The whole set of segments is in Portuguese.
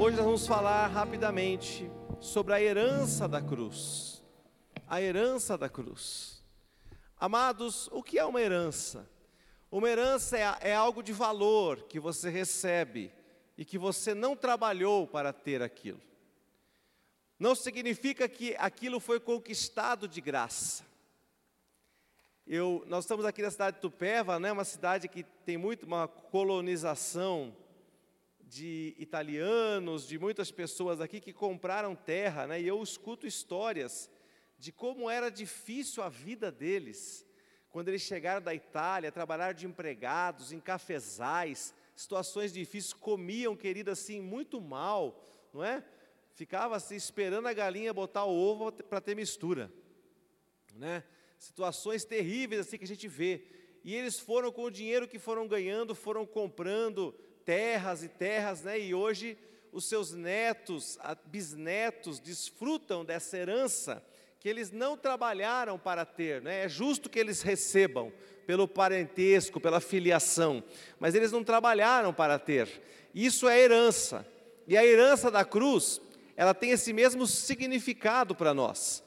Hoje nós vamos falar rapidamente sobre a herança da cruz. A herança da cruz. Amados, o que é uma herança? Uma herança é, é algo de valor que você recebe e que você não trabalhou para ter aquilo. Não significa que aquilo foi conquistado de graça. Eu, nós estamos aqui na cidade de Tupéva, né, uma cidade que tem muito uma colonização de italianos, de muitas pessoas aqui que compraram terra, né? E eu escuto histórias de como era difícil a vida deles quando eles chegaram da Itália, trabalharam de empregados em cafezais, situações difíceis, comiam, querido, assim, muito mal, não é? Ficava assim, esperando a galinha botar o ovo para ter mistura, né? Situações terríveis assim que a gente vê. E eles foram com o dinheiro que foram ganhando, foram comprando terras e terras, né? E hoje os seus netos, bisnetos desfrutam dessa herança que eles não trabalharam para ter, né? É justo que eles recebam pelo parentesco, pela filiação, mas eles não trabalharam para ter. Isso é herança. E a herança da cruz, ela tem esse mesmo significado para nós.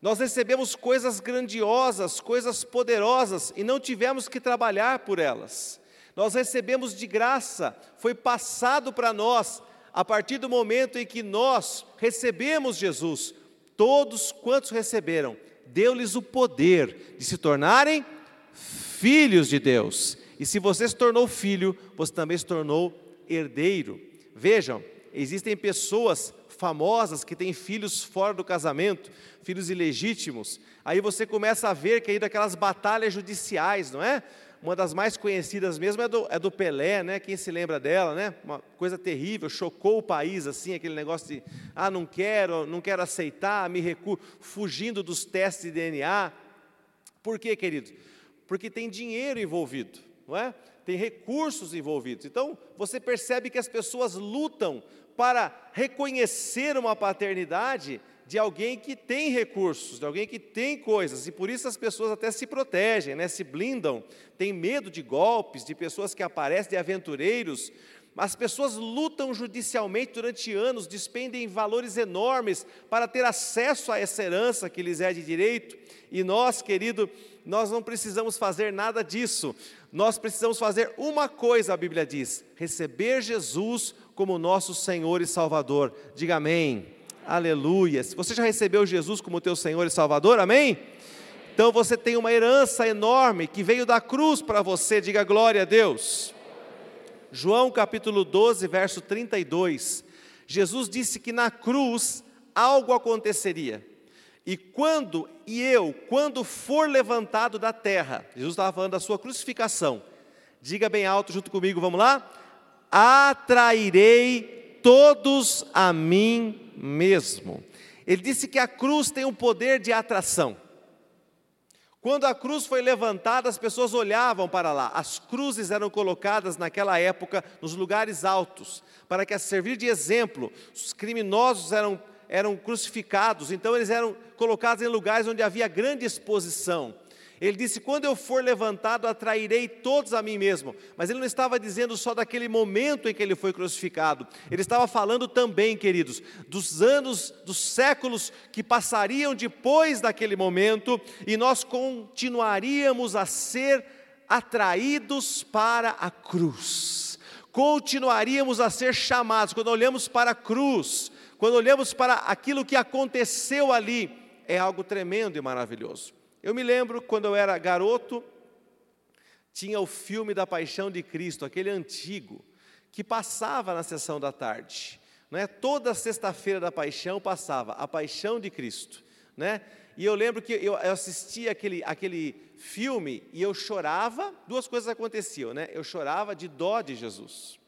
Nós recebemos coisas grandiosas, coisas poderosas e não tivemos que trabalhar por elas. Nós recebemos de graça, foi passado para nós, a partir do momento em que nós recebemos Jesus. Todos quantos receberam, deu-lhes o poder de se tornarem filhos de Deus. E se você se tornou filho, você também se tornou herdeiro. Vejam, existem pessoas famosas que têm filhos fora do casamento, filhos ilegítimos. Aí você começa a ver que aí daquelas batalhas judiciais, não é? Uma das mais conhecidas mesmo é do, é do Pelé, né? Quem se lembra dela, né? Uma coisa terrível, chocou o país, assim, aquele negócio de, ah, não quero, não quero aceitar, me recuo, fugindo dos testes de DNA. Por quê, querido? Porque tem dinheiro envolvido, não é? Tem recursos envolvidos. Então, você percebe que as pessoas lutam para reconhecer uma paternidade de alguém que tem recursos, de alguém que tem coisas, e por isso as pessoas até se protegem, né? se blindam, têm medo de golpes, de pessoas que aparecem, de aventureiros. As pessoas lutam judicialmente durante anos, despendem valores enormes para ter acesso a essa herança que lhes é de direito, e nós, querido, nós não precisamos fazer nada disso, nós precisamos fazer uma coisa, a Bíblia diz: receber Jesus como nosso Senhor e Salvador. Diga amém. Aleluia. Você já recebeu Jesus como teu Senhor e Salvador, amém? Então você tem uma herança enorme que veio da cruz para você, diga glória a Deus. João capítulo 12, verso 32. Jesus disse que na cruz algo aconteceria. E quando, e eu, quando for levantado da terra, Jesus estava falando da sua crucificação. Diga bem alto junto comigo, vamos lá? Atrairei todos a mim mesmo. Ele disse que a cruz tem um poder de atração. Quando a cruz foi levantada, as pessoas olhavam para lá. As cruzes eram colocadas naquela época nos lugares altos, para que a servir de exemplo. Os criminosos eram, eram crucificados, então eles eram colocados em lugares onde havia grande exposição. Ele disse: Quando eu for levantado, atrairei todos a mim mesmo. Mas ele não estava dizendo só daquele momento em que ele foi crucificado. Ele estava falando também, queridos, dos anos, dos séculos que passariam depois daquele momento e nós continuaríamos a ser atraídos para a cruz. Continuaríamos a ser chamados. Quando olhamos para a cruz, quando olhamos para aquilo que aconteceu ali, é algo tremendo e maravilhoso. Eu me lembro quando eu era garoto, tinha o filme da Paixão de Cristo, aquele antigo, que passava na sessão da tarde. Né? Toda sexta-feira da Paixão passava a Paixão de Cristo. Né? E eu lembro que eu, assistia aquele, aquele filme e eu chorava, duas coisas aconteciam, né? Eu chorava de dó de Jesus,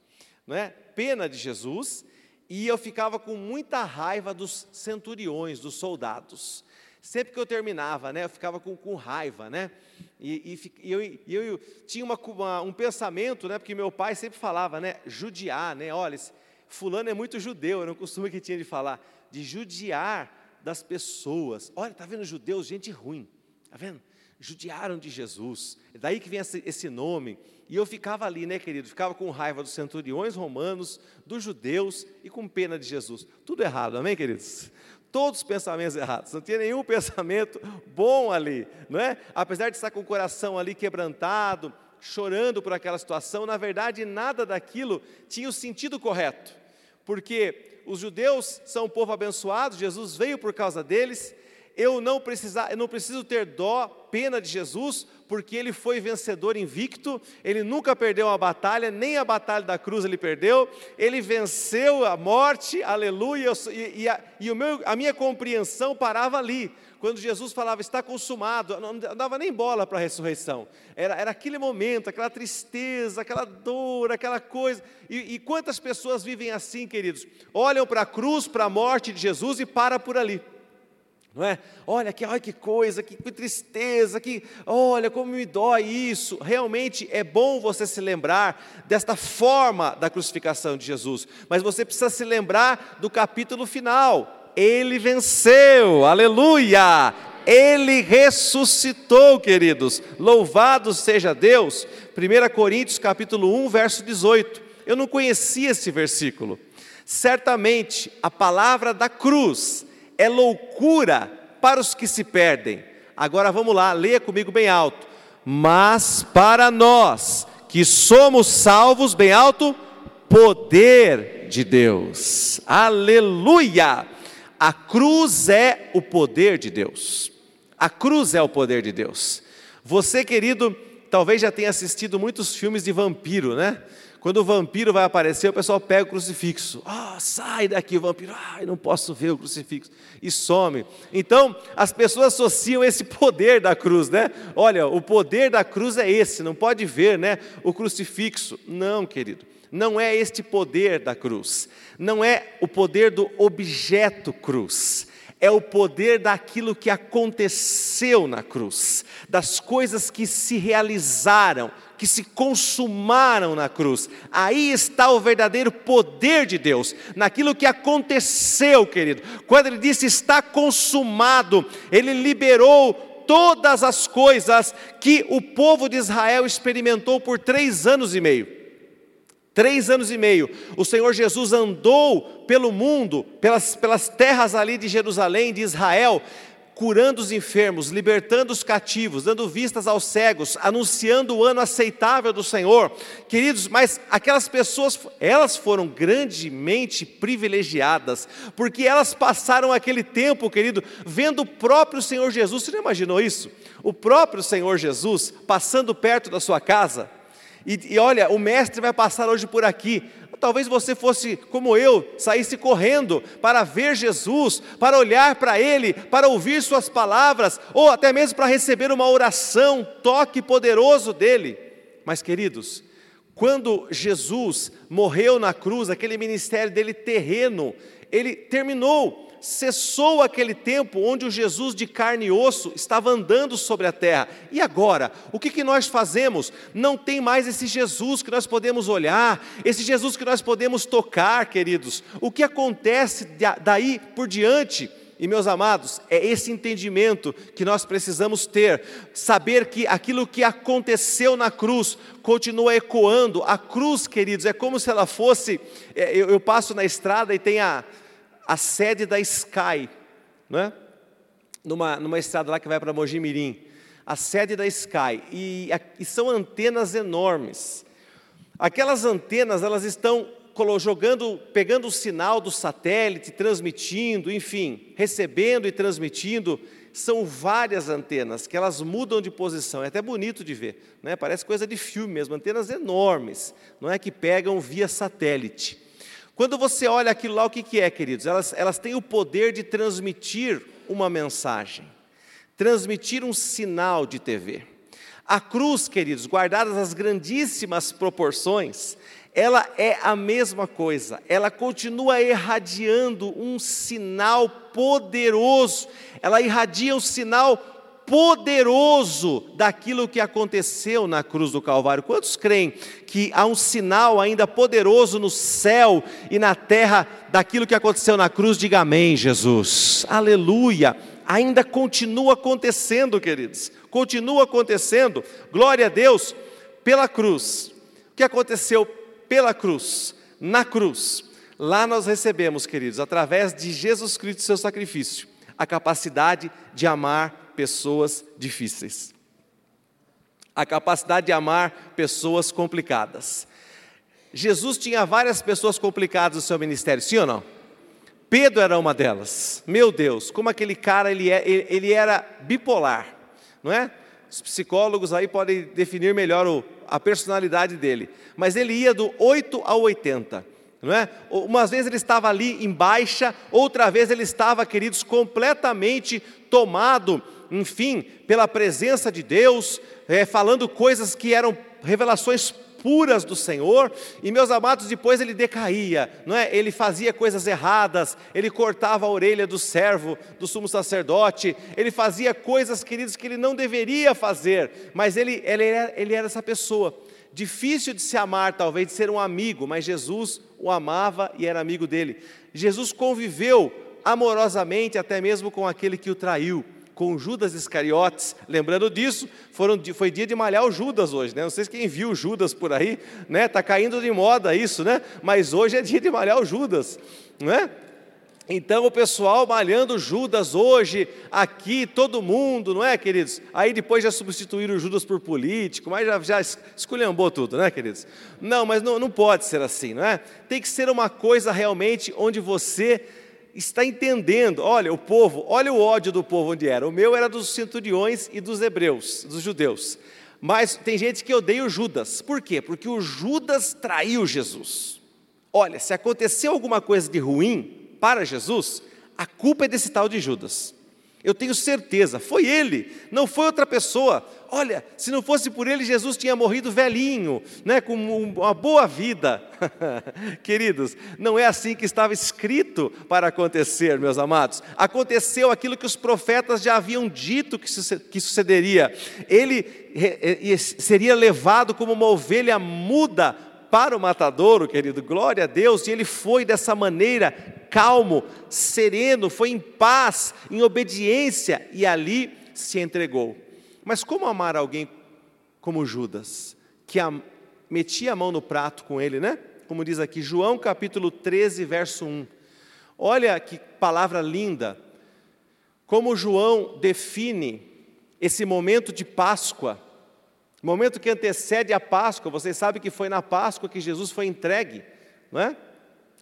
né? pena de Jesus, e eu ficava com muita raiva dos centuriões, dos soldados. Sempre que eu terminava, né, eu ficava com, com raiva, né? E, e, eu, e eu, tinha uma, uma, um pensamento, né? Porque meu pai sempre falava, né? Judiar, né? Olha, fulano é muito judeu, era um costume que tinha de falar, de judiar das pessoas. Olha, tá vendo judeus, gente ruim, tá vendo? judiaram de Jesus. É daí que vem esse nome. E eu ficava ali, né, querido? Ficava com raiva dos centuriões romanos, dos judeus e com pena de Jesus. Tudo errado, amém, queridos? Todos os pensamentos errados, não tinha nenhum pensamento bom ali, não é? Apesar de estar com o coração ali quebrantado, chorando por aquela situação, na verdade nada daquilo tinha o sentido correto, porque os judeus são um povo abençoado, Jesus veio por causa deles, eu não, precisar, eu não preciso ter dó, pena de Jesus, porque ele foi vencedor invicto, ele nunca perdeu uma batalha, nem a batalha da cruz ele perdeu, ele venceu a morte, aleluia, e, e, a, e o meu, a minha compreensão parava ali, quando Jesus falava está consumado, não dava nem bola para a ressurreição, era, era aquele momento, aquela tristeza, aquela dor, aquela coisa, e, e quantas pessoas vivem assim, queridos? Olham para a cruz, para a morte de Jesus e para por ali não é? Olha que, olha que coisa, que, que tristeza, que olha como me dói isso. Realmente é bom você se lembrar desta forma da crucificação de Jesus, mas você precisa se lembrar do capítulo final. Ele venceu, aleluia! Ele ressuscitou, queridos. Louvado seja Deus. 1 Coríntios capítulo 1, verso 18. Eu não conhecia esse versículo. Certamente a palavra da cruz é loucura para os que se perdem. Agora vamos lá, leia comigo bem alto. Mas para nós que somos salvos, bem alto, poder de Deus. Aleluia! A cruz é o poder de Deus. A cruz é o poder de Deus. Você, querido, talvez já tenha assistido muitos filmes de vampiro, né? Quando o vampiro vai aparecer, o pessoal pega o crucifixo. Ah, oh, sai daqui o vampiro. Ai, não posso ver o crucifixo. E some. Então, as pessoas associam esse poder da cruz, né? Olha, o poder da cruz é esse, não pode ver, né? O crucifixo. Não, querido. Não é este poder da cruz. Não é o poder do objeto cruz é o poder daquilo que aconteceu na cruz, das coisas que se realizaram, que se consumaram na cruz. Aí está o verdadeiro poder de Deus, naquilo que aconteceu, querido. Quando ele disse está consumado, ele liberou todas as coisas que o povo de Israel experimentou por três anos e meio. Três anos e meio, o Senhor Jesus andou pelo mundo, pelas, pelas terras ali de Jerusalém, de Israel, curando os enfermos, libertando os cativos, dando vistas aos cegos, anunciando o ano aceitável do Senhor. Queridos, mas aquelas pessoas, elas foram grandemente privilegiadas, porque elas passaram aquele tempo, querido, vendo o próprio Senhor Jesus. Você não imaginou isso? O próprio Senhor Jesus passando perto da sua casa. E, e olha, o mestre vai passar hoje por aqui. Talvez você fosse como eu, saísse correndo para ver Jesus, para olhar para Ele, para ouvir Suas palavras, ou até mesmo para receber uma oração, toque poderoso dEle. Mas, queridos, quando Jesus morreu na cruz, aquele ministério dele terreno, ele terminou cessou aquele tempo onde o Jesus de carne e osso estava andando sobre a terra. E agora, o que, que nós fazemos? Não tem mais esse Jesus que nós podemos olhar, esse Jesus que nós podemos tocar, queridos. O que acontece daí por diante? E meus amados, é esse entendimento que nós precisamos ter, saber que aquilo que aconteceu na cruz continua ecoando. A cruz, queridos, é como se ela fosse. É, eu, eu passo na estrada e tem a, a sede da Sky, não é? numa, numa estrada lá que vai para Mogi Mirim, a sede da Sky, e, e são antenas enormes. Aquelas antenas, elas estão jogando, pegando o sinal do satélite, transmitindo, enfim, recebendo e transmitindo. São várias antenas que elas mudam de posição. É até bonito de ver, né? Parece coisa de filme mesmo, antenas enormes, não é que pegam via satélite. Quando você olha aquilo lá, o que, que é, queridos? Elas, elas têm o poder de transmitir uma mensagem, transmitir um sinal de TV. A cruz, queridos, guardadas as grandíssimas proporções, ela é a mesma coisa, ela continua irradiando um sinal poderoso, ela irradia um sinal poderoso daquilo que aconteceu na cruz do Calvário. Quantos creem que há um sinal ainda poderoso no céu e na terra daquilo que aconteceu na cruz? Diga amém, Jesus. Aleluia. ainda continua acontecendo, queridos. Continua acontecendo. Glória a Deus pela cruz. O que aconteceu pela cruz? Na cruz. Lá nós recebemos, queridos, através de Jesus Cristo, seu sacrifício, a capacidade de amar pessoas difíceis. A capacidade de amar pessoas complicadas. Jesus tinha várias pessoas complicadas no seu ministério, sim ou não? Pedro era uma delas. Meu Deus, como aquele cara ele, é, ele era bipolar, não é? Os psicólogos aí podem definir melhor o, a personalidade dele. Mas ele ia do 8 ao 80. Não é? Umas vezes ele estava ali em baixa, outra vez ele estava, queridos, completamente tomado, enfim, pela presença de Deus, é, falando coisas que eram revelações puras do Senhor, e meus amados, depois ele decaía, não é? Ele fazia coisas erradas, ele cortava a orelha do servo, do sumo sacerdote, ele fazia coisas, queridos, que ele não deveria fazer, mas ele, ele, era, ele era essa pessoa. Difícil de se amar, talvez, de ser um amigo, mas Jesus o amava e era amigo dele. Jesus conviveu amorosamente até mesmo com aquele que o traiu com Judas Iscariotes. Lembrando disso, foram, foi dia de malhar o Judas hoje, né? Não sei se quem viu Judas por aí, né? Tá caindo de moda isso, né? Mas hoje é dia de malhar o Judas, né? Então o pessoal malhando Judas hoje, aqui, todo mundo, não é, queridos? Aí depois já substituíram o Judas por político, mas já, já esculhambou tudo, né, queridos? Não, mas não, não pode ser assim, não é? Tem que ser uma coisa realmente onde você está entendendo, olha, o povo, olha o ódio do povo onde era. O meu era dos centuriões e dos hebreus, dos judeus. Mas tem gente que odeia o Judas. Por quê? Porque o Judas traiu Jesus. Olha, se aconteceu alguma coisa de ruim para Jesus, a culpa é desse tal de Judas. Eu tenho certeza, foi ele, não foi outra pessoa. Olha, se não fosse por ele, Jesus tinha morrido velhinho, né, com uma boa vida. Queridos, não é assim que estava escrito para acontecer, meus amados. Aconteceu aquilo que os profetas já haviam dito que sucederia. Ele seria levado como uma ovelha muda para o matadouro, querido, glória a Deus, e ele foi dessa maneira, calmo, sereno, foi em paz, em obediência, e ali se entregou. Mas como amar alguém como Judas, que a, metia a mão no prato com ele, né? Como diz aqui, João capítulo 13, verso 1. Olha que palavra linda, como João define esse momento de Páscoa, momento que antecede a Páscoa, vocês sabem que foi na Páscoa que Jesus foi entregue, não é?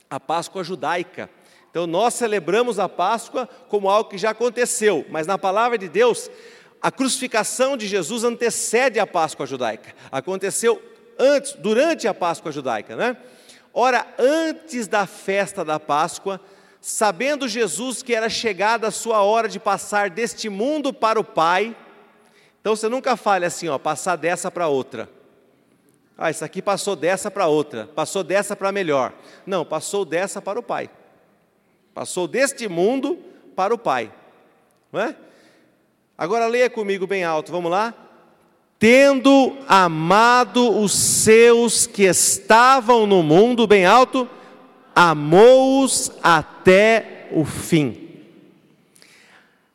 A Páscoa judaica. Então nós celebramos a Páscoa como algo que já aconteceu, mas na palavra de Deus, a crucificação de Jesus antecede a Páscoa judaica. Aconteceu antes, durante a Páscoa judaica, né? Ora, antes da festa da Páscoa, sabendo Jesus que era chegada a sua hora de passar deste mundo para o Pai, então você nunca fale assim, ó, passar dessa para outra. Ah, isso aqui passou dessa para outra, passou dessa para melhor. Não, passou dessa para o Pai. Passou deste mundo para o Pai. Não é? Agora leia comigo bem alto, vamos lá? Tendo amado os seus que estavam no mundo, bem alto, amou-os até o fim.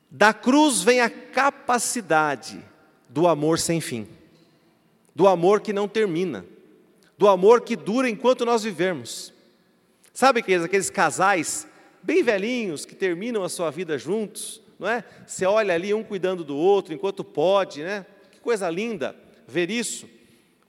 Da cruz vem a capacidade do amor sem fim, do amor que não termina, do amor que dura enquanto nós vivemos. Sabe aqueles, aqueles casais bem velhinhos que terminam a sua vida juntos, não é? Você olha ali um cuidando do outro enquanto pode, né? Que coisa linda ver isso.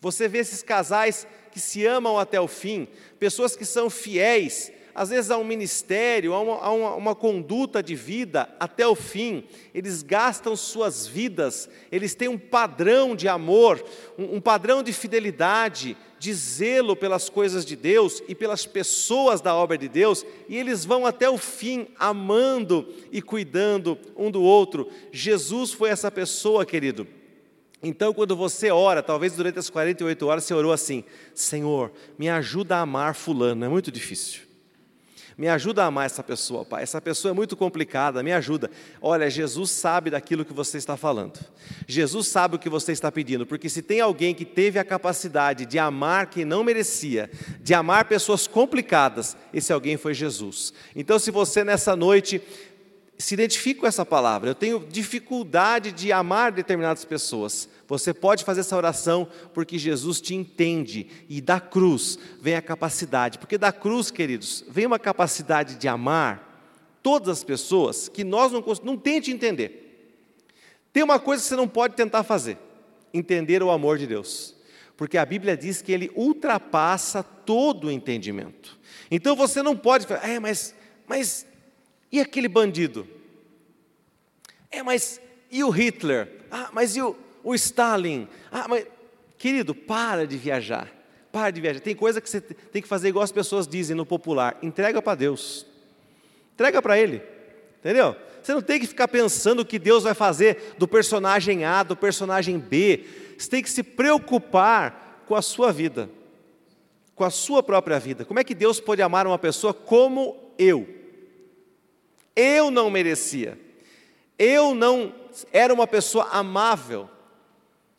Você vê esses casais que se amam até o fim, pessoas que são fiéis, às vezes há um ministério, há uma, há uma, uma conduta de vida até o fim, eles gastam suas vidas, eles têm um padrão de amor, um, um padrão de fidelidade, de zelo pelas coisas de Deus e pelas pessoas da obra de Deus, e eles vão até o fim amando e cuidando um do outro. Jesus foi essa pessoa, querido. Então, quando você ora, talvez durante as 48 horas você orou assim: Senhor, me ajuda a amar Fulano, é muito difícil. Me ajuda a amar essa pessoa, Pai. Essa pessoa é muito complicada, me ajuda. Olha, Jesus sabe daquilo que você está falando. Jesus sabe o que você está pedindo, porque se tem alguém que teve a capacidade de amar quem não merecia, de amar pessoas complicadas, esse alguém foi Jesus. Então, se você nessa noite se identifique com essa palavra. Eu tenho dificuldade de amar determinadas pessoas. Você pode fazer essa oração porque Jesus te entende e da cruz vem a capacidade. Porque da cruz, queridos, vem uma capacidade de amar todas as pessoas que nós não não tente entender. Tem uma coisa que você não pode tentar fazer: entender o amor de Deus. Porque a Bíblia diz que ele ultrapassa todo o entendimento. Então você não pode falar, é, mas, mas e aquele bandido? É, mas e o Hitler? Ah, mas e o, o Stalin? Ah, mas querido, para de viajar. Para de viajar. Tem coisa que você tem que fazer igual as pessoas dizem no popular: entrega para Deus. Entrega para Ele. Entendeu? Você não tem que ficar pensando o que Deus vai fazer do personagem A, do personagem B. Você tem que se preocupar com a sua vida, com a sua própria vida. Como é que Deus pode amar uma pessoa como eu? Eu não merecia. Eu não era uma pessoa amável.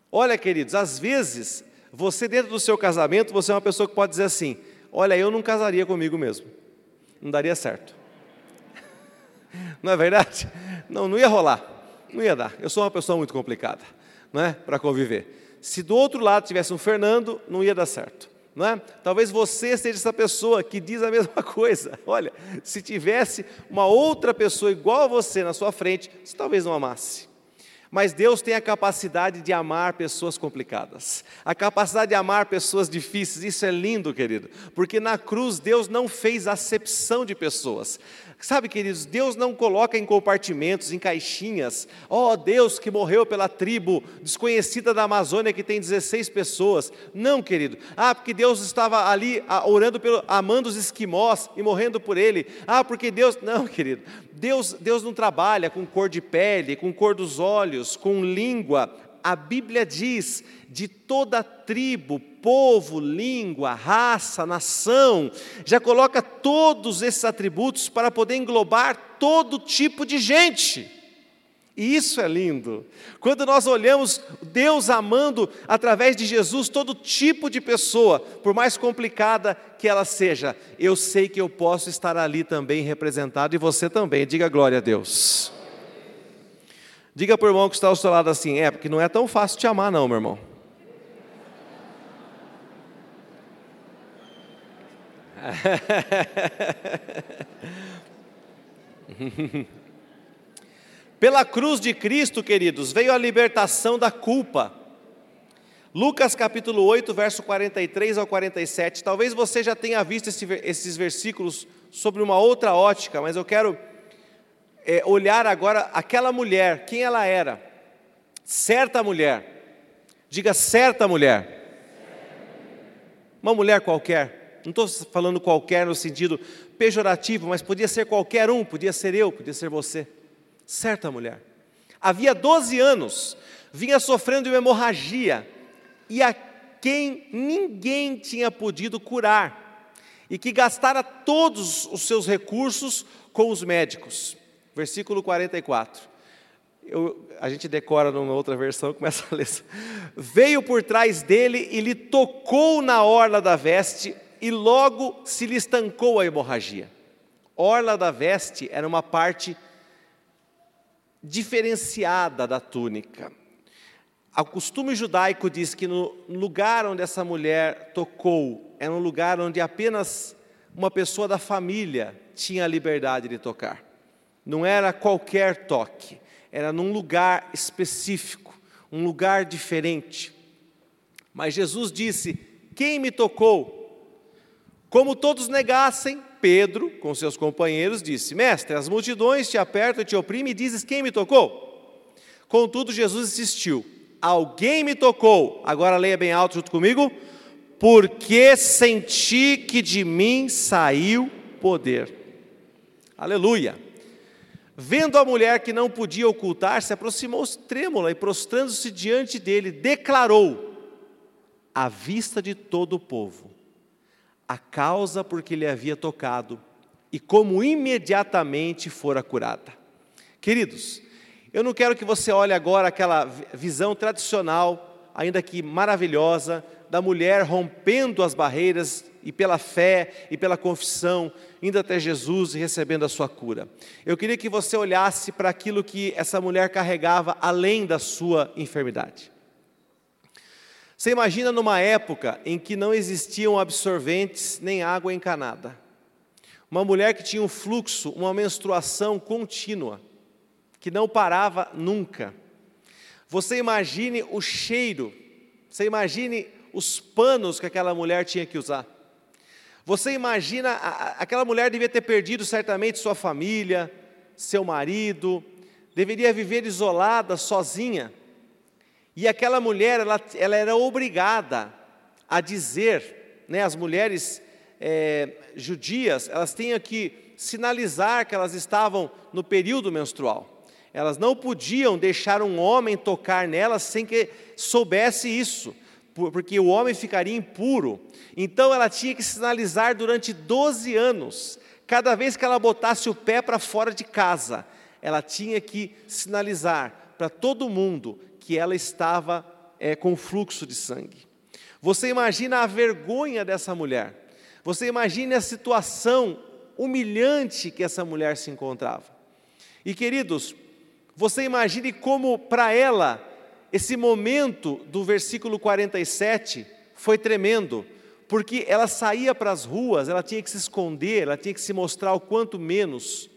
Olha, queridos, às vezes, você dentro do seu casamento, você é uma pessoa que pode dizer assim: Olha, eu não casaria comigo mesmo. Não daria certo. Não é verdade? Não, não ia rolar. Não ia dar. Eu sou uma pessoa muito complicada, não é? Para conviver. Se do outro lado tivesse um Fernando, não ia dar certo. Não é? Talvez você seja essa pessoa que diz a mesma coisa. Olha, se tivesse uma outra pessoa igual a você na sua frente, você talvez não amasse. Mas Deus tem a capacidade de amar pessoas complicadas, a capacidade de amar pessoas difíceis, isso é lindo, querido, porque na cruz Deus não fez acepção de pessoas. Sabe, queridos, Deus não coloca em compartimentos, em caixinhas. Ó oh, Deus que morreu pela tribo desconhecida da Amazônia que tem 16 pessoas. Não, querido. Ah, porque Deus estava ali ah, orando pelo, amando os esquimós e morrendo por ele. Ah, porque Deus. Não, querido. Deus, Deus não trabalha com cor de pele, com cor dos com língua. A Bíblia diz de toda tribo, povo, língua, raça, nação, já coloca todos esses atributos para poder englobar todo tipo de gente. E isso é lindo. Quando nós olhamos Deus amando através de Jesus todo tipo de pessoa, por mais complicada que ela seja, eu sei que eu posso estar ali também representado e você também. Diga glória a Deus. Diga para o irmão que está ao seu lado assim: é, porque não é tão fácil te amar, não, meu irmão. Pela cruz de Cristo, queridos, veio a libertação da culpa. Lucas capítulo 8, verso 43 ao 47. Talvez você já tenha visto esse, esses versículos sobre uma outra ótica, mas eu quero é, olhar agora aquela mulher, quem ela era. Certa mulher. Diga certa mulher. Uma mulher qualquer não estou falando qualquer no sentido pejorativo, mas podia ser qualquer um, podia ser eu, podia ser você. Certa mulher. Havia 12 anos, vinha sofrendo de uma hemorragia, e a quem ninguém tinha podido curar, e que gastara todos os seus recursos com os médicos. Versículo 44. Eu, a gente decora numa outra versão, começa a ler. Veio por trás dele e lhe tocou na orla da veste, e logo se lhe estancou a hemorragia. Orla da veste era uma parte diferenciada da túnica. O costume judaico diz que no lugar onde essa mulher tocou era um lugar onde apenas uma pessoa da família tinha a liberdade de tocar. Não era qualquer toque, era num lugar específico, um lugar diferente. Mas Jesus disse: Quem me tocou? Como todos negassem, Pedro, com seus companheiros, disse: Mestre, as multidões te apertam e te oprimem e dizes: Quem me tocou? Contudo, Jesus insistiu: Alguém me tocou. Agora leia bem alto junto comigo. Porque senti que de mim saiu poder. Aleluia. Vendo a mulher que não podia ocultar-se, aproximou-se trêmula e, prostrando-se diante dele, declarou, à vista de todo o povo: a causa porque lhe havia tocado e como imediatamente fora curada. Queridos, eu não quero que você olhe agora aquela visão tradicional, ainda que maravilhosa, da mulher rompendo as barreiras e pela fé e pela confissão, indo até Jesus e recebendo a sua cura. Eu queria que você olhasse para aquilo que essa mulher carregava além da sua enfermidade. Você imagina numa época em que não existiam absorventes nem água encanada. Uma mulher que tinha um fluxo, uma menstruação contínua, que não parava nunca. Você imagine o cheiro, você imagine os panos que aquela mulher tinha que usar. Você imagina, aquela mulher devia ter perdido certamente sua família, seu marido, deveria viver isolada, sozinha. E aquela mulher, ela, ela era obrigada a dizer, né, as mulheres é, judias, elas tinham que sinalizar que elas estavam no período menstrual. Elas não podiam deixar um homem tocar nelas sem que soubesse isso, porque o homem ficaria impuro. Então ela tinha que sinalizar durante 12 anos. Cada vez que ela botasse o pé para fora de casa, ela tinha que sinalizar para todo mundo que ela estava é, com fluxo de sangue. Você imagina a vergonha dessa mulher. Você imagina a situação humilhante que essa mulher se encontrava. E queridos, você imagine como para ela esse momento do versículo 47 foi tremendo, porque ela saía para as ruas, ela tinha que se esconder, ela tinha que se mostrar o quanto menos.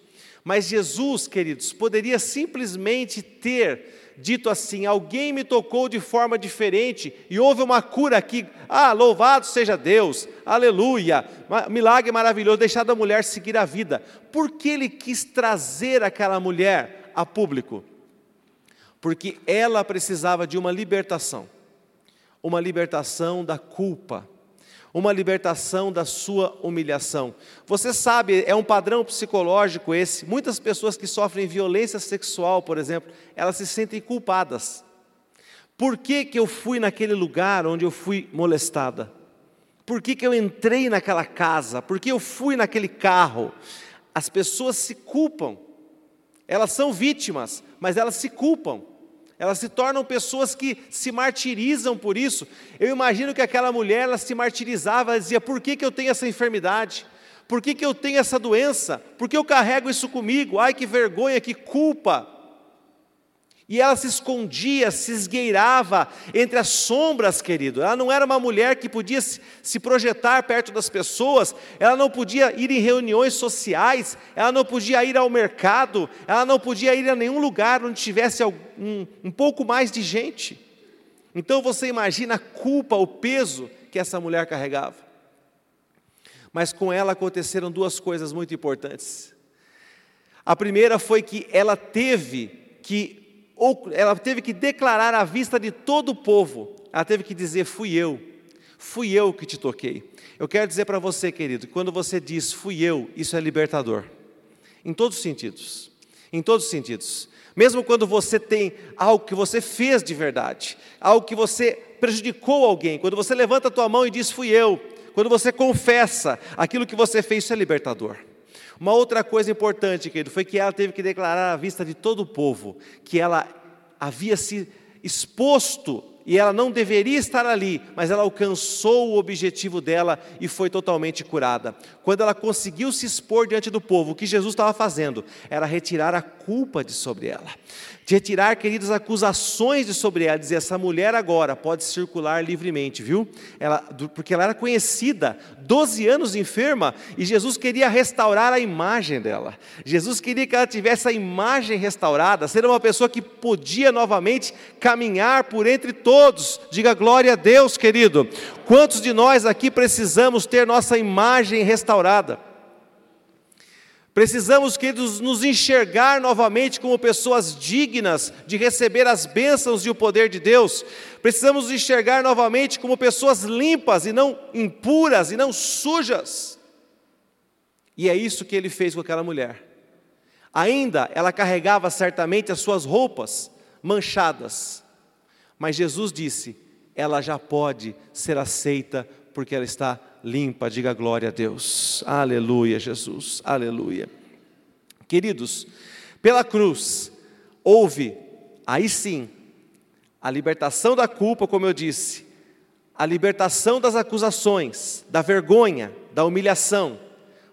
Mas Jesus, queridos, poderia simplesmente ter dito assim: alguém me tocou de forma diferente e houve uma cura aqui. Ah, louvado seja Deus, aleluia, milagre maravilhoso, deixar a mulher seguir a vida. Por que ele quis trazer aquela mulher a público? Porque ela precisava de uma libertação, uma libertação da culpa, uma libertação da sua humilhação. Você sabe, é um padrão psicológico esse. Muitas pessoas que sofrem violência sexual, por exemplo, elas se sentem culpadas. Por que, que eu fui naquele lugar onde eu fui molestada? Por que, que eu entrei naquela casa? Por que eu fui naquele carro? As pessoas se culpam. Elas são vítimas, mas elas se culpam elas se tornam pessoas que se martirizam por isso. Eu imagino que aquela mulher, ela se martirizava, ela dizia: por que, que eu tenho essa enfermidade? Por que, que eu tenho essa doença? Por que eu carrego isso comigo? Ai, que vergonha, que culpa. E ela se escondia, se esgueirava entre as sombras, querido. Ela não era uma mulher que podia se projetar perto das pessoas, ela não podia ir em reuniões sociais, ela não podia ir ao mercado, ela não podia ir a nenhum lugar onde tivesse um, um pouco mais de gente. Então você imagina a culpa, o peso que essa mulher carregava. Mas com ela aconteceram duas coisas muito importantes. A primeira foi que ela teve que ela teve que declarar à vista de todo o povo, ela teve que dizer: Fui eu, fui eu que te toquei. Eu quero dizer para você, querido, que quando você diz fui eu, isso é libertador, em todos os sentidos, em todos os sentidos. Mesmo quando você tem algo que você fez de verdade, algo que você prejudicou alguém, quando você levanta a tua mão e diz fui eu, quando você confessa aquilo que você fez, isso é libertador. Uma outra coisa importante, querido, foi que ela teve que declarar à vista de todo o povo que ela havia se exposto e ela não deveria estar ali, mas ela alcançou o objetivo dela e foi totalmente curada. Quando ela conseguiu se expor diante do povo, o que Jesus estava fazendo era retirar a culpa de sobre ela de retirar, queridas, acusações de sobre ela, dizer, essa mulher agora pode circular livremente, viu? Ela, porque ela era conhecida, 12 anos enferma, e Jesus queria restaurar a imagem dela. Jesus queria que ela tivesse a imagem restaurada, ser uma pessoa que podia novamente caminhar por entre todos. Diga glória a Deus, querido. Quantos de nós aqui precisamos ter nossa imagem restaurada? Precisamos, queridos, nos enxergar novamente como pessoas dignas de receber as bênçãos e o poder de Deus. Precisamos nos enxergar novamente como pessoas limpas e não impuras e não sujas. E é isso que ele fez com aquela mulher. Ainda ela carregava certamente as suas roupas manchadas, mas Jesus disse: ela já pode ser aceita porque ela está limpa. Diga glória a Deus. Aleluia, Jesus. Aleluia. Queridos, pela cruz houve, aí sim, a libertação da culpa, como eu disse, a libertação das acusações, da vergonha, da humilhação,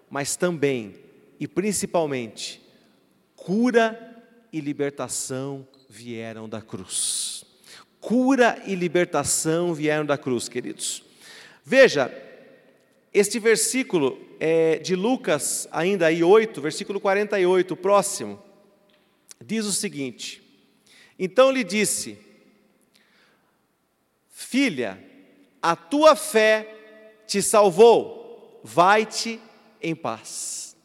mas também e principalmente cura e libertação vieram da cruz. Cura e libertação vieram da cruz, queridos. Veja, este versículo é de Lucas, ainda aí 8, versículo 48, próximo, diz o seguinte: Então lhe disse, Filha, a tua fé te salvou, vai-te em paz.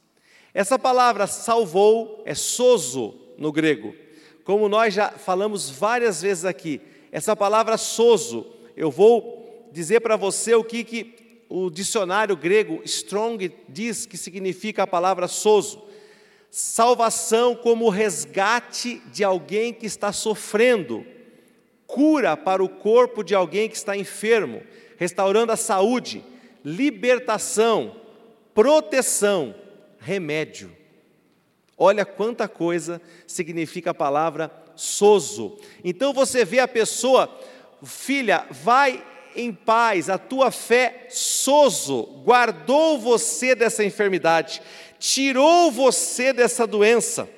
Essa palavra salvou é sozo no grego. Como nós já falamos várias vezes aqui, essa palavra sozo, eu vou dizer para você o que, que o dicionário grego Strong diz que significa a palavra sozo. Salvação como resgate de alguém que está sofrendo, cura para o corpo de alguém que está enfermo, restaurando a saúde, libertação, proteção, remédio. Olha quanta coisa significa a palavra sozo. Então você vê a pessoa, filha, vai em paz, a tua fé sozo guardou você dessa enfermidade, tirou você dessa doença.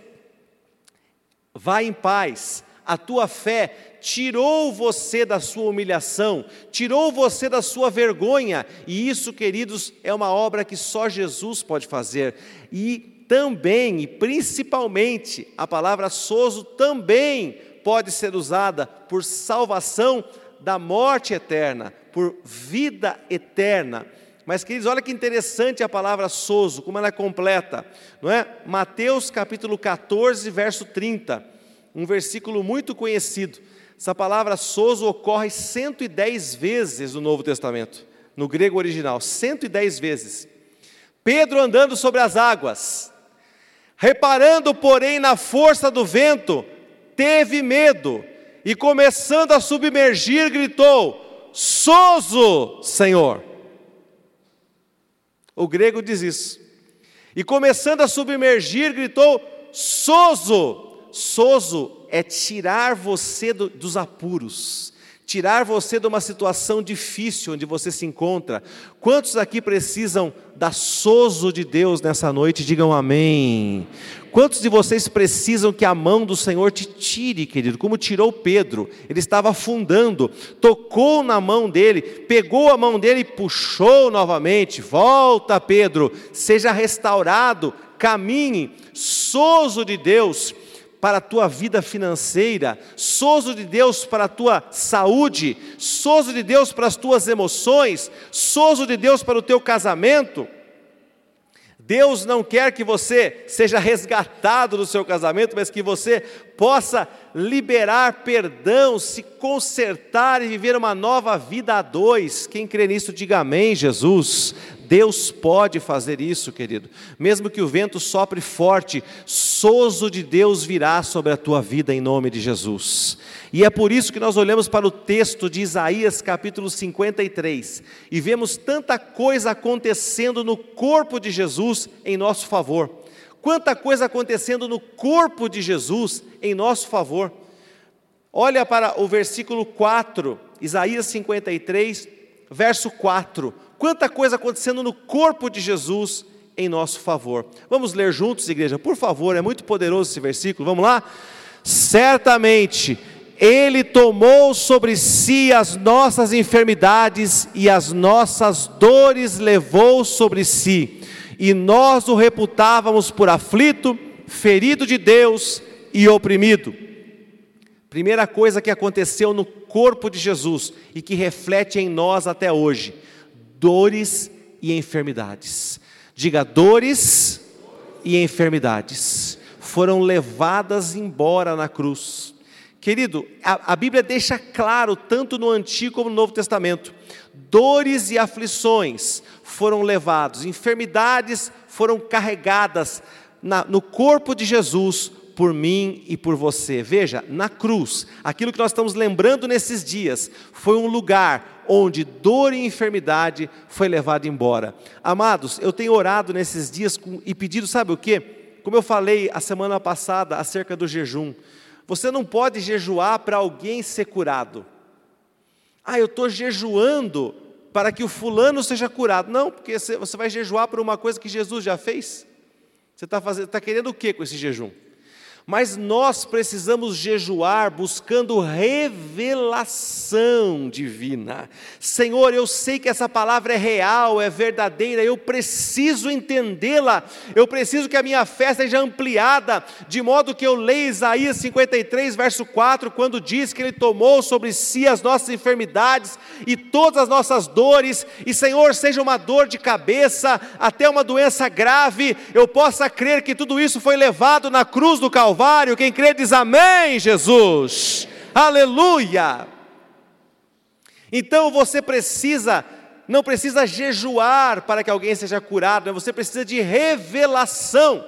Vai em paz, a tua fé tirou você da sua humilhação, tirou você da sua vergonha, e isso, queridos, é uma obra que só Jesus pode fazer. E também e principalmente a palavra sozo também pode ser usada por salvação da morte eterna, por vida eterna. Mas, queridos, olha que interessante a palavra sozo, como ela é completa, não é? Mateus capítulo 14, verso 30, um versículo muito conhecido. Essa palavra sozo ocorre 110 vezes no Novo Testamento, no grego original, 110 vezes. Pedro andando sobre as águas, Reparando, porém, na força do vento, teve medo e, começando a submergir, gritou: Sozo, Senhor. O grego diz isso. E começando a submergir, gritou: Sozo. Sozo é tirar você do, dos apuros, tirar você de uma situação difícil onde você se encontra. Quantos aqui precisam da sozo de Deus nessa noite? Digam amém. Quantos de vocês precisam que a mão do Senhor te tire, querido? Como tirou Pedro, ele estava afundando, tocou na mão dele, pegou a mão dele e puxou novamente. Volta, Pedro, seja restaurado, caminhe, sozo de Deus para a tua vida financeira, sozo de Deus para a tua saúde, sozo de Deus para as tuas emoções, sozo de Deus para o teu casamento. Deus não quer que você seja resgatado do seu casamento, mas que você possa liberar perdão, se consertar e viver uma nova vida a dois. Quem crê nisso, diga amém, Jesus. Deus pode fazer isso, querido. Mesmo que o vento sopre forte, sozo de Deus virá sobre a tua vida em nome de Jesus. E é por isso que nós olhamos para o texto de Isaías capítulo 53 e vemos tanta coisa acontecendo no corpo de Jesus em nosso favor. Quanta coisa acontecendo no corpo de Jesus em nosso favor. Olha para o versículo 4, Isaías 53, verso 4 Quanta coisa acontecendo no corpo de Jesus em nosso favor. Vamos ler juntos, igreja, por favor, é muito poderoso esse versículo. Vamos lá? Certamente ele tomou sobre si as nossas enfermidades e as nossas dores levou sobre si, e nós o reputávamos por aflito, ferido de Deus e oprimido. Primeira coisa que aconteceu no corpo de Jesus e que reflete em nós até hoje dores e enfermidades. Diga, dores e enfermidades foram levadas embora na cruz. Querido, a, a, Bíblia deixa claro, tanto no Antigo como no Novo Testamento, dores e aflições foram levados, enfermidades foram carregadas na, no corpo de Jesus por mim e por você. Veja, na cruz, aquilo que nós estamos lembrando nesses dias, foi um lugar onde dor e enfermidade foi levado embora. Amados, eu tenho orado nesses dias com, e pedido, sabe o que? Como eu falei a semana passada acerca do jejum, você não pode jejuar para alguém ser curado. Ah, eu estou jejuando para que o fulano seja curado. Não, porque você vai jejuar por uma coisa que Jesus já fez. Você está tá querendo o que com esse jejum? Mas nós precisamos jejuar buscando revelação divina. Senhor, eu sei que essa palavra é real, é verdadeira, eu preciso entendê-la, eu preciso que a minha fé seja ampliada, de modo que eu leia Isaías 53, verso 4, quando diz que Ele tomou sobre si as nossas enfermidades e todas as nossas dores, e Senhor, seja uma dor de cabeça, até uma doença grave, eu possa crer que tudo isso foi levado na cruz do Calvário Calvário. Quem crê diz amém, Jesus. Aleluia. Então você precisa, não precisa jejuar para que alguém seja curado, você precisa de revelação.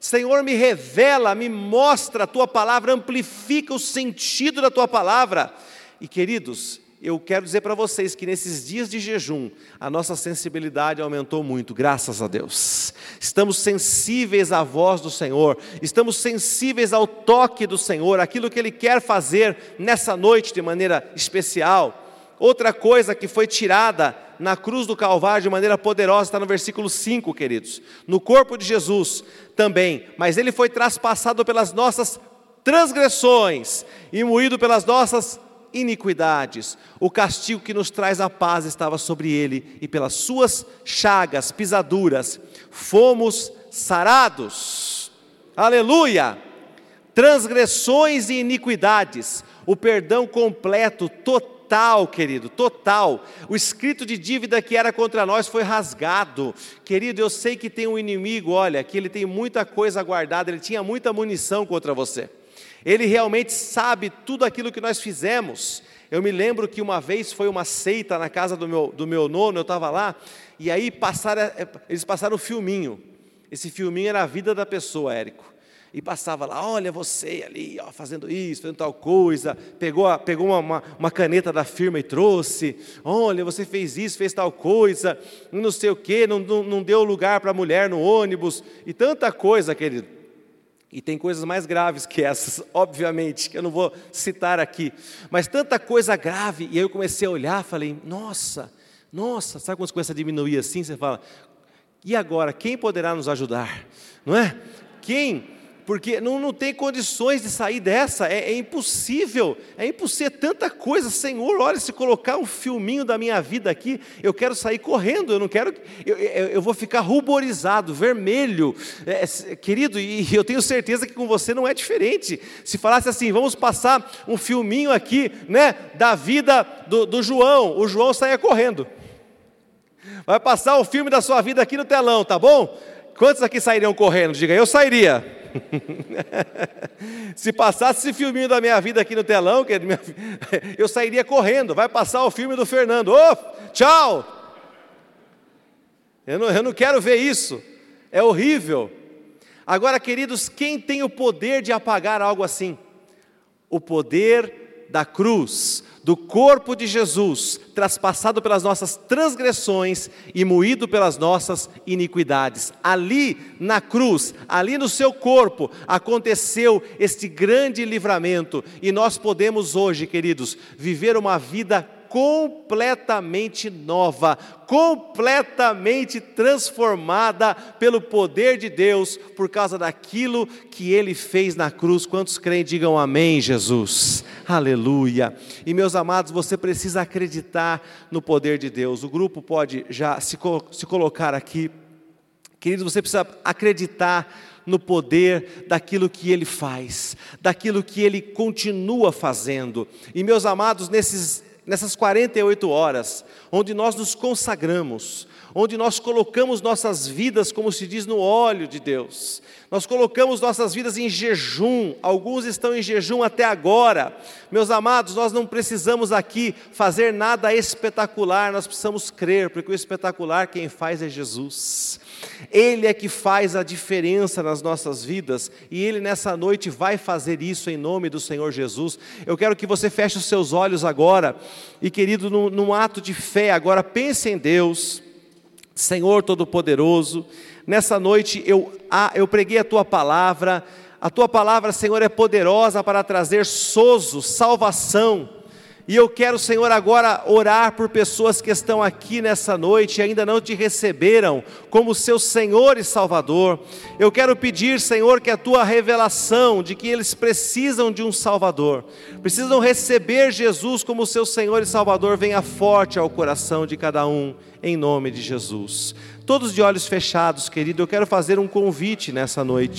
Senhor, me revela, me mostra a tua palavra, amplifica o sentido da tua palavra. E queridos, eu quero dizer para vocês que nesses dias de jejum, a nossa sensibilidade aumentou muito, graças a Deus. Estamos sensíveis à voz do Senhor, estamos sensíveis ao toque do Senhor, aquilo que Ele quer fazer nessa noite de maneira especial. Outra coisa que foi tirada na cruz do Calvário de maneira poderosa está no versículo 5, queridos. No corpo de Jesus também, mas ele foi traspassado pelas nossas transgressões e moído pelas nossas iniquidades. O castigo que nos traz a paz estava sobre ele, e pelas suas chagas, pisaduras, fomos sarados. Aleluia! Transgressões e iniquidades, o perdão completo, total, querido, total. O escrito de dívida que era contra nós foi rasgado. Querido, eu sei que tem um inimigo, olha, que ele tem muita coisa guardada, ele tinha muita munição contra você. Ele realmente sabe tudo aquilo que nós fizemos. Eu me lembro que uma vez foi uma seita na casa do meu, do meu nono, eu estava lá, e aí passaram, é, eles passaram um filminho. Esse filminho era a vida da pessoa, Érico. E passava lá, olha você ali, ó, fazendo isso, fazendo tal coisa, pegou, a, pegou uma, uma, uma, caneta da firma e trouxe, olha, você fez isso, fez tal coisa, não sei o quê, não, não, não deu lugar para a mulher no ônibus, e tanta coisa, querido. E tem coisas mais graves que essas, obviamente, que eu não vou citar aqui. Mas tanta coisa grave, e aí eu comecei a olhar, falei, nossa, nossa, sabe quando você começa a diminuir assim? Você fala, e agora, quem poderá nos ajudar? Não é? Quem? Porque não, não tem condições de sair dessa, é, é impossível, é impossível, é tanta coisa, Senhor, olha, se colocar um filminho da minha vida aqui, eu quero sair correndo, eu não quero, eu, eu, eu vou ficar ruborizado, vermelho, é, querido, e eu tenho certeza que com você não é diferente, se falasse assim, vamos passar um filminho aqui, né, da vida do, do João, o João saia correndo, vai passar o filme da sua vida aqui no telão, tá bom? Quantos aqui sairiam correndo? Diga, eu sairia. Se passasse esse filminho da minha vida aqui no telão, eu sairia correndo. Vai passar o filme do Fernando. Oh, tchau! Eu não, eu não quero ver isso. É horrível. Agora, queridos, quem tem o poder de apagar algo assim? O poder da cruz do corpo de Jesus, traspassado pelas nossas transgressões e moído pelas nossas iniquidades. Ali na cruz, ali no seu corpo, aconteceu este grande livramento, e nós podemos hoje, queridos, viver uma vida completamente nova, completamente transformada pelo poder de Deus, por causa daquilo que Ele fez na cruz. Quantos creem, digam amém, Jesus. Aleluia. E meus amados, você precisa acreditar no poder de Deus. O grupo pode já se, se colocar aqui. Querido, você precisa acreditar no poder daquilo que Ele faz, daquilo que Ele continua fazendo. E meus amados, nesses nessas 48 horas, onde nós nos consagramos, onde nós colocamos nossas vidas, como se diz, no óleo de Deus. Nós colocamos nossas vidas em jejum, alguns estão em jejum até agora. Meus amados, nós não precisamos aqui fazer nada espetacular, nós precisamos crer, porque o espetacular quem faz é Jesus. Ele é que faz a diferença nas nossas vidas e Ele nessa noite vai fazer isso em nome do Senhor Jesus. Eu quero que você feche os seus olhos agora e, querido, num, num ato de fé, agora pense em Deus. Senhor Todo-Poderoso, nessa noite eu, eu preguei a tua palavra, a tua palavra, Senhor, é poderosa para trazer sozo, salvação. E eu quero, Senhor, agora orar por pessoas que estão aqui nessa noite e ainda não te receberam como seu Senhor e Salvador. Eu quero pedir, Senhor, que a tua revelação de que eles precisam de um Salvador, precisam receber Jesus como seu Senhor e Salvador, venha forte ao coração de cada um, em nome de Jesus. Todos de olhos fechados, querido, eu quero fazer um convite nessa noite.